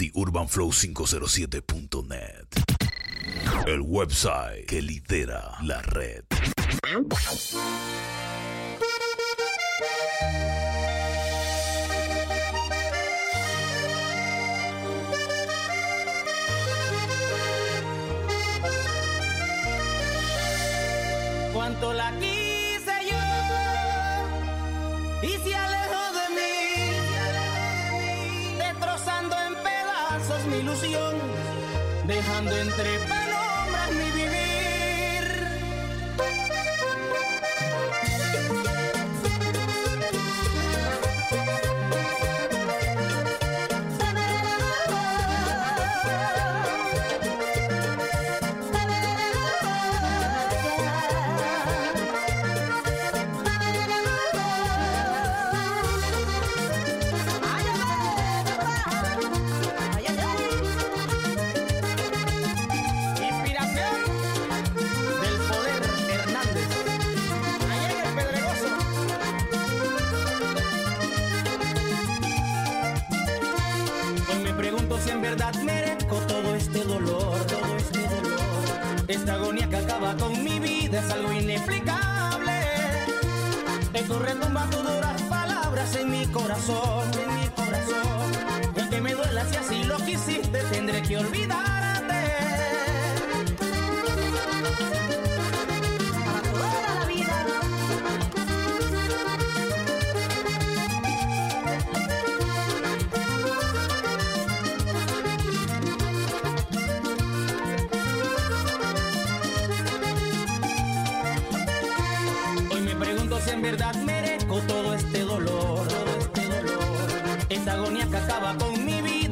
TheUrbanFlow507.net. El website que lidera la red. Cuánto la entre Esta agonía que acaba con mi vida es algo inexplicable. Esto retumba tus duras palabras en mi corazón, en mi corazón. Y aunque me duela si así lo quisiste, tendré que olvidarte.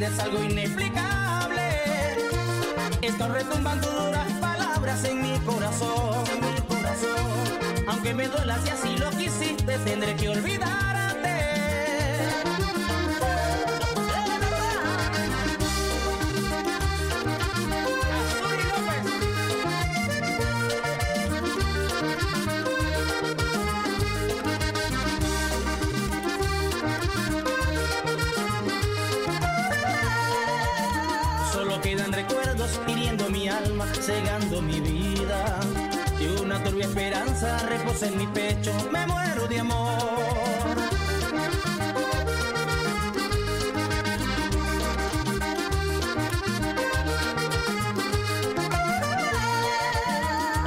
Es algo inexplicable. Están retumbando duras palabras en mi corazón, mi corazón. Aunque me duela si así lo quisiste, tendré que olvidarte. Esperanza reposa en mi pecho, me muero de amor.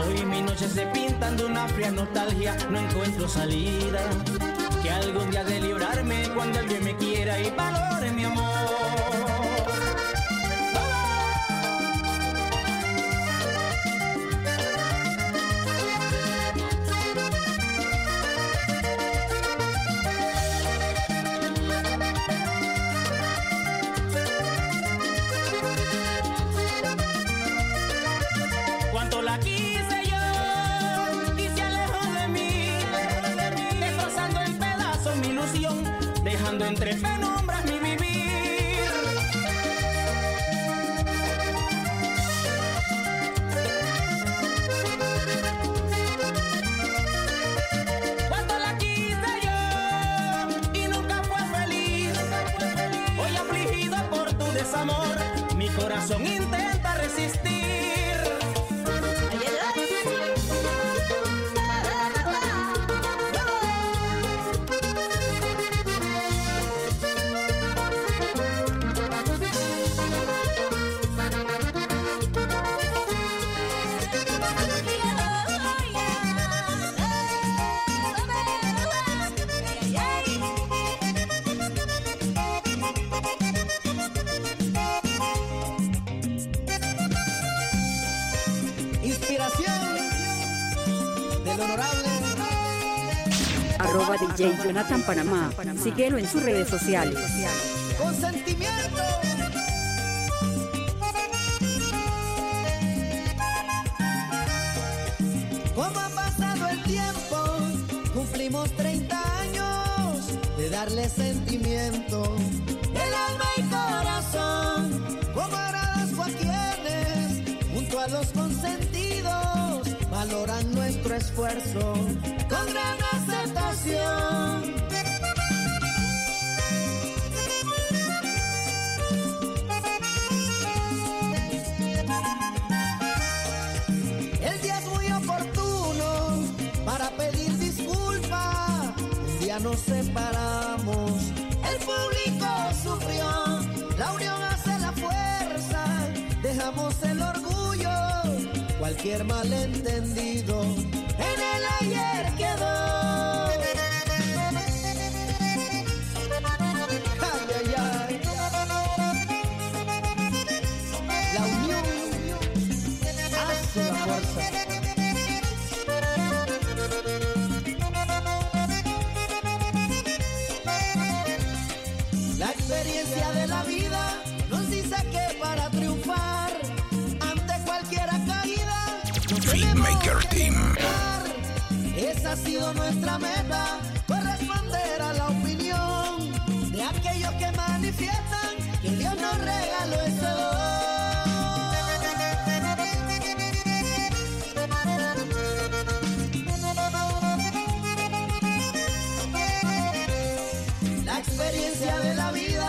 Hoy mis noches se pintan de una fría nostalgia, no encuentro salida. Que algún día de librarme cuando alguien me quiera mi Jonathan Panamá. Síguelo en sus redes sociales. consentimiento. ¿Cómo ha pasado el tiempo? Cumplimos 30 años de darle sentimiento. El alma y corazón, como agradezco a quienes, junto a los consentidos, valoran nuestro esfuerzo con gran aceptación. disparamos. El público sufrió, la unión hace la fuerza, dejamos el orgullo, cualquier malentendido en el ayer quedó. Team. Esa ha sido nuestra meta, corresponder a la opinión de aquellos que manifiestan que Dios nos regaló ese don. La experiencia de la vida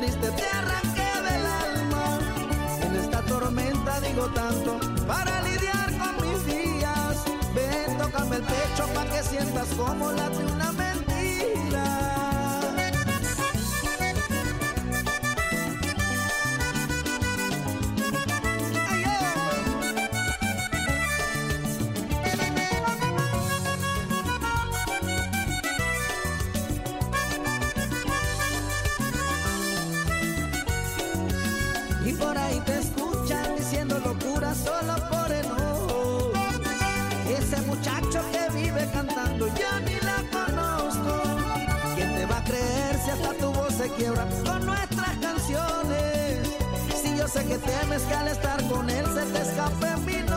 triste te arranqué del alma. En esta tormenta digo tanto para lidiar con mis días. Ven, tócame el pecho pa' que sientas como late una quiebra con nuestras canciones? Si yo sé que temes que al estar con él se te escape mi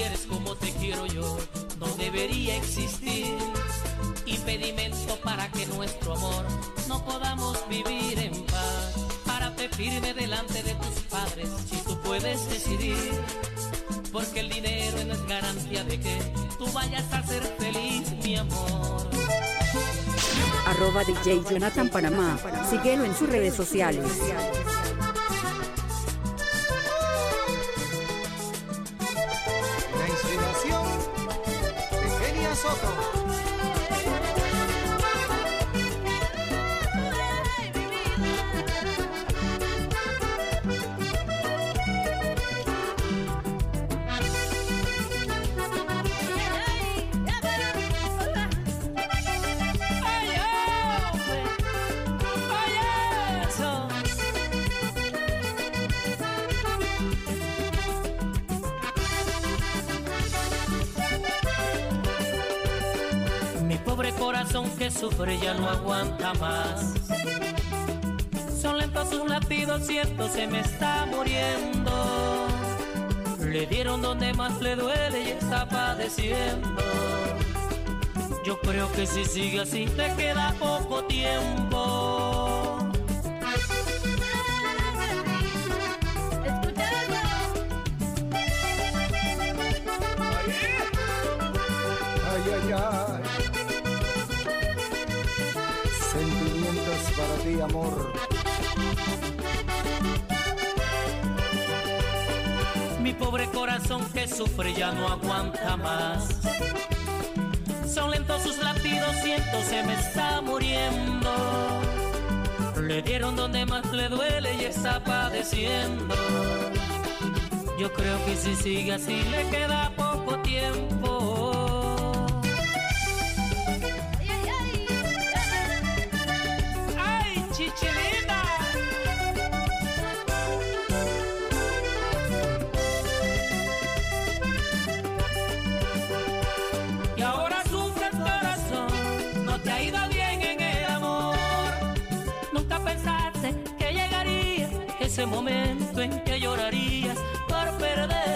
quieres como te quiero yo, no debería existir impedimento para que nuestro amor no podamos vivir en paz. Párate firme delante de tus padres si tú puedes decidir. Porque el dinero no es garantía de que tú vayas a ser feliz, mi amor. arroba DJ Jonathan Panamá. Síguelo en sus redes sociales. Corazón que sufre ya no aguanta más. Son lentos sus latidos, cierto, se me está muriendo. Le dieron donde más le duele y está padeciendo. Yo creo que si sigue así te queda poco tiempo. Mi pobre corazón que sufre ya no aguanta más. Son lentos sus latidos, siento se me está muriendo. Le dieron donde más le duele y está padeciendo. Yo creo que si sigue así le queda poco tiempo. Ese momento en que llorarías por perder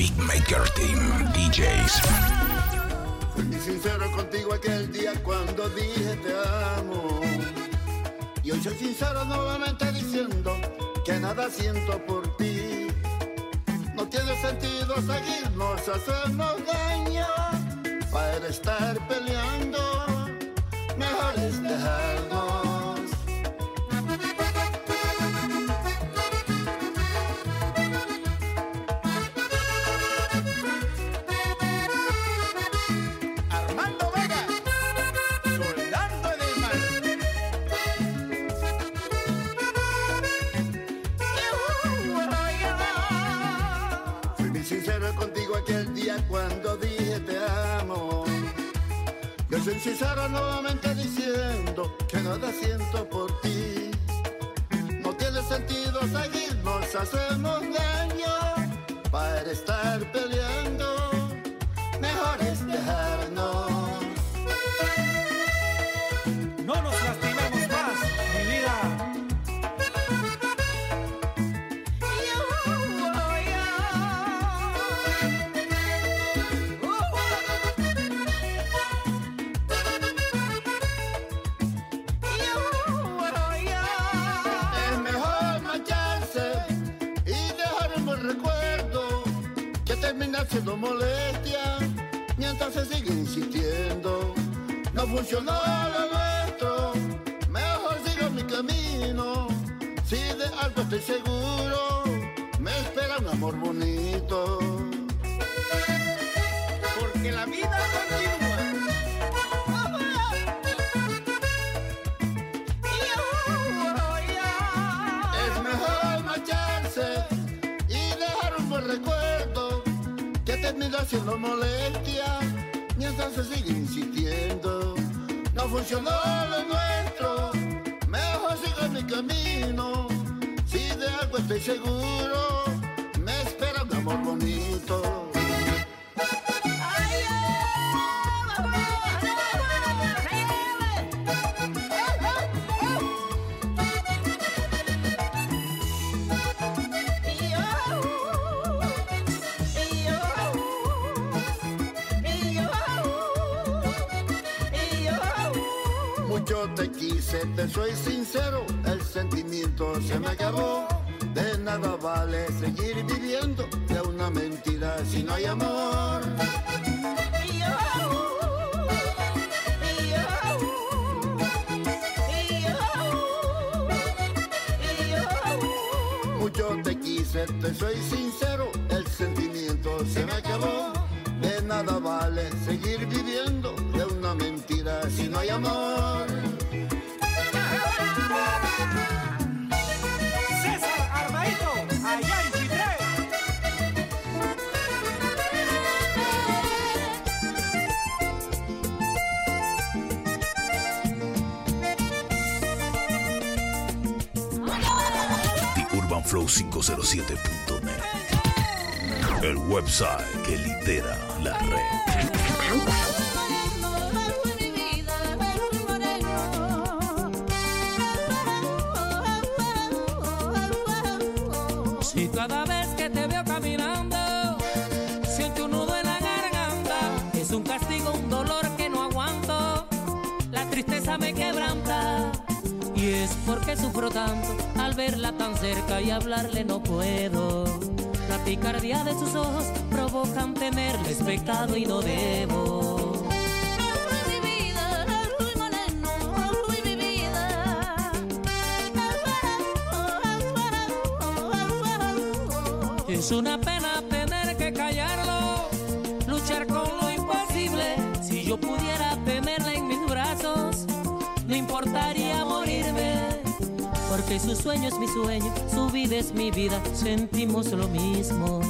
Feedmaker Team DJs. Fui sincero contigo aquel día cuando dije te amo. Soy sincero nuevamente diciendo que nada siento por ti. No tiene sentido seguirnos, hacernos daño. Para estar peleando, mejor es dejarnos. Soy sincero nuevamente diciendo que nada siento por ti. No tiene sentido seguirnos, hacernos daño para estar peleando. Mejor es dejarnos. Siendo molestia mientras se sigue insistiendo. No funcionó lo nuestro, mejor sigo mi camino. Si estoy seguro, terminar siendo molestia mientras se sigue insistiendo. No funcionó lo nuestro, mejor sigo mi camino. Si de algo estoy seguro, quise, te soy sincero, el sentimiento se me acabó. De nada vale seguir viviendo de una mentira si no hay amor. UrbanFlow507.net. El website que lidera la red. Si cada vez que te veo caminando, siento un nudo en la garganta, es un castigo, un dolor que no aguanto, la tristeza me quebranta. Y es porque sufro tanto al verla tan cerca y hablarle no puedo. La picardía de sus ojos provocan tenerles pecado y no debo. Es una Porque su sueño es mi sueño, su vida es mi vida, sentimos lo mismo.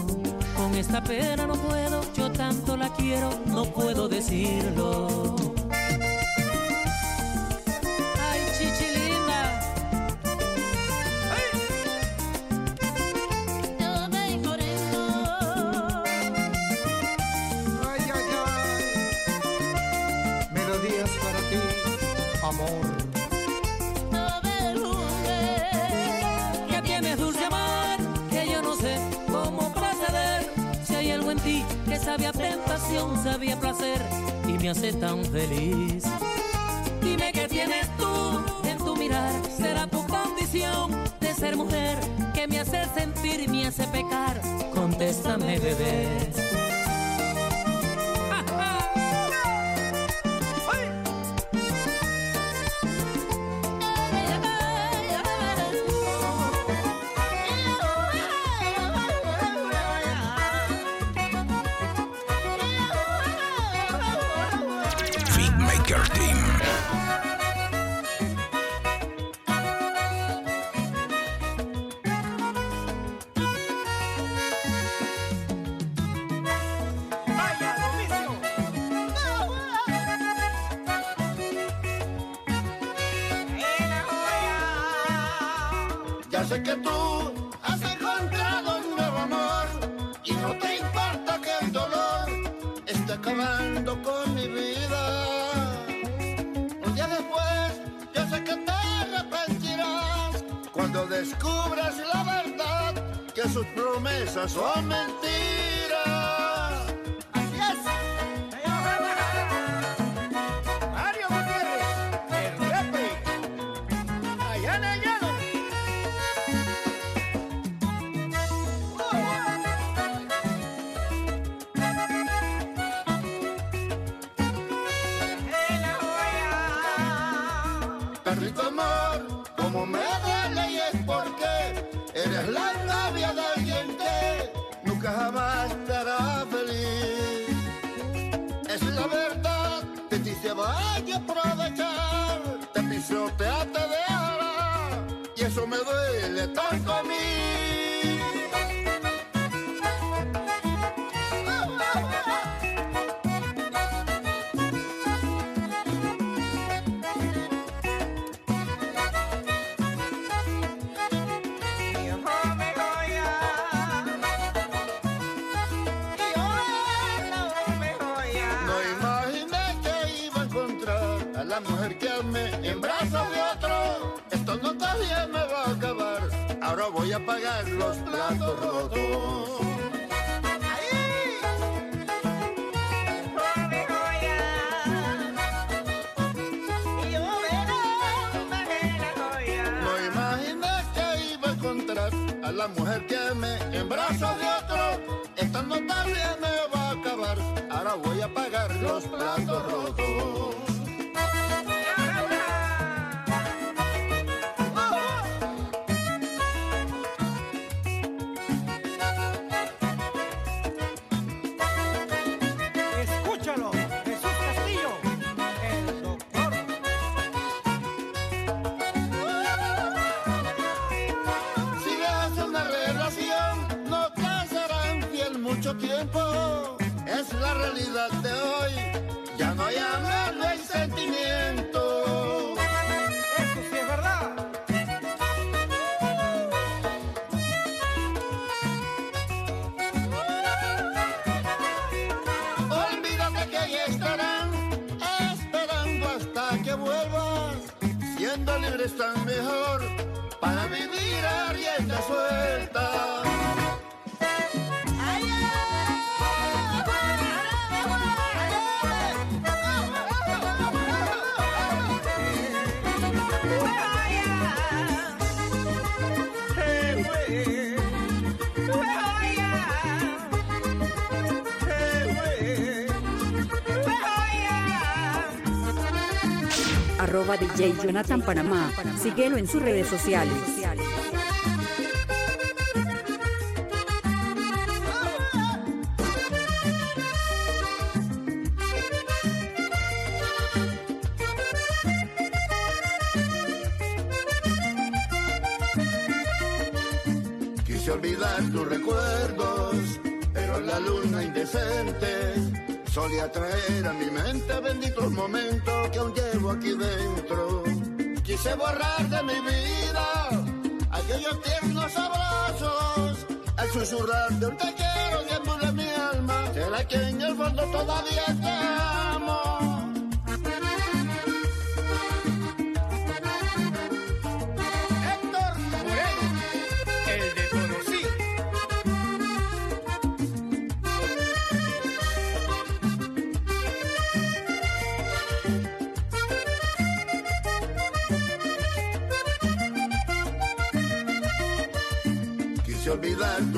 Con esta pena no puedo, yo tanto la quiero, no puedo decirlo. Sé cómo proceder. Si hay algo en ti que sabe a tentación, sabe a placer y me hace tan feliz. Dime qué tienes tú en tu mirar, será tu condición de ser mujer que me hace sentir y me hace pecar. Contéstame, bebé. Ya sé que tú has encontrado un nuevo amor y no te importa que el dolor esté acabando con mi vida. Un día después, yo sé que te arrepentirás cuando descubras la verdad que sus promesas son mentiras. Me duele tanto a mí. No imaginé que iba a encontrar a la mujer que brazos de pagar los platos rotos. No imaginé que iba a encontrar a la mujer que amé en de otro. No todavía me va a acabar. Ahora voy a pagar los platos rotos. libre están Arroba DJ Jonathan Panamá. Síguelo en sus redes sociales. Quise olvidar tus recuerdos, pero la luna indecente solía traer a mi mente benditos momentos que aún llevo aquí dentro. Quise borrar de mi vida aquellos tiernos abrazos, al susurrar de un te quiero tiempo de mi alma, será que en el fondo todavía te amo.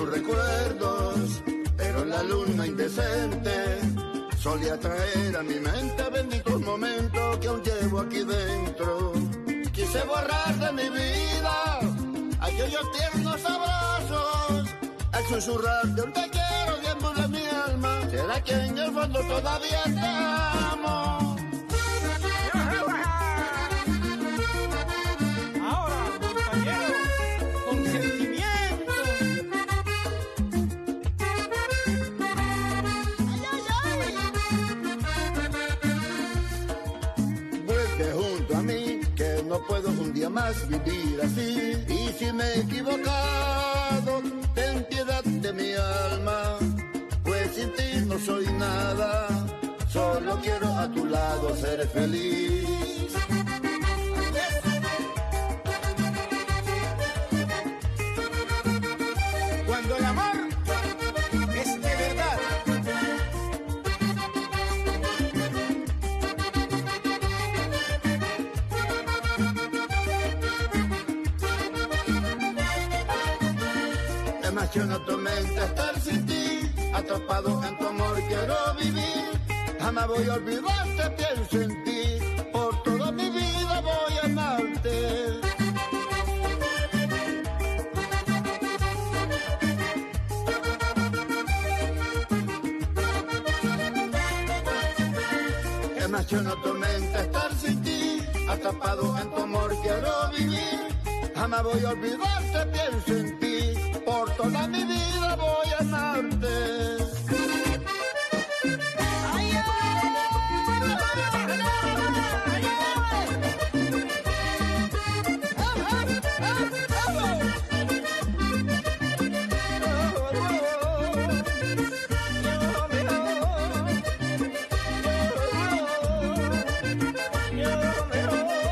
Recuerdos, pero la luna indecente solía traer a mi mente benditos momentos que aún llevo aquí dentro. Quise borrar de mi vida aquellos tiernos abrazos, al susurrar de un te quiero de mi alma. Será que en el fondo todavía te amo. Puedo un día más vivir así. Y si me he equivocado, ten piedad de mi alma, pues sin ti no soy nada. Solo quiero a tu lado ser feliz. Emociona tu mente estar sin ti, atrapado en tu amor quiero vivir. Jamás voy a olvidarte, pienso en ti, por toda mi vida voy a amarte. Emociona tu mente estar Atrapado en tu amor quiero vivir. Jamás voy a olvidarte, pienso en ti. Por toda mi vida voy a amarte.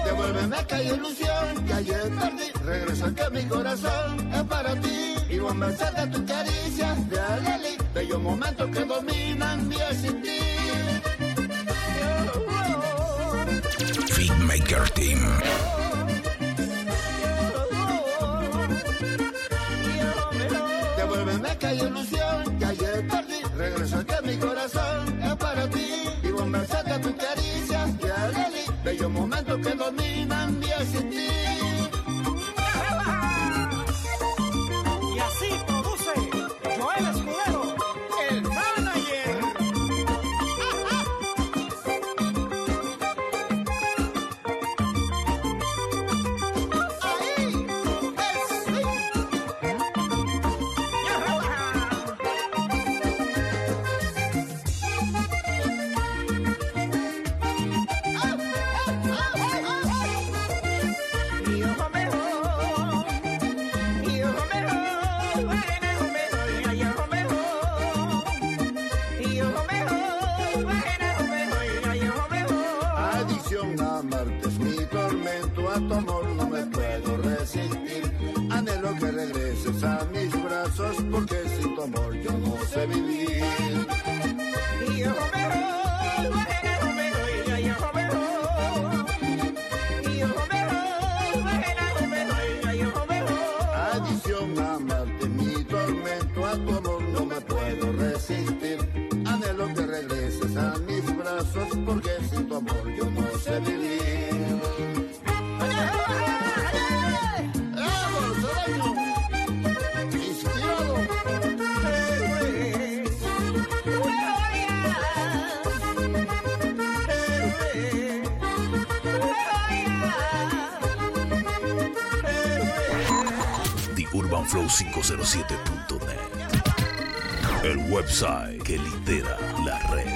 Devuélveme ilusión que ayer perdí. Regresa que mi corazón ti. Y vos me de tus caricias de Aleli. Bellos momentos que dominan mi existir. Maker Team. Devuélveme aquella ilusión que ayer perdí. Regresa que mi corazón es para ti. Y vos me de tus caricias de Aleli. Bellos momentos que dominan mi existir. toma. TheUrbanFlow507.net. El website que lidera la red.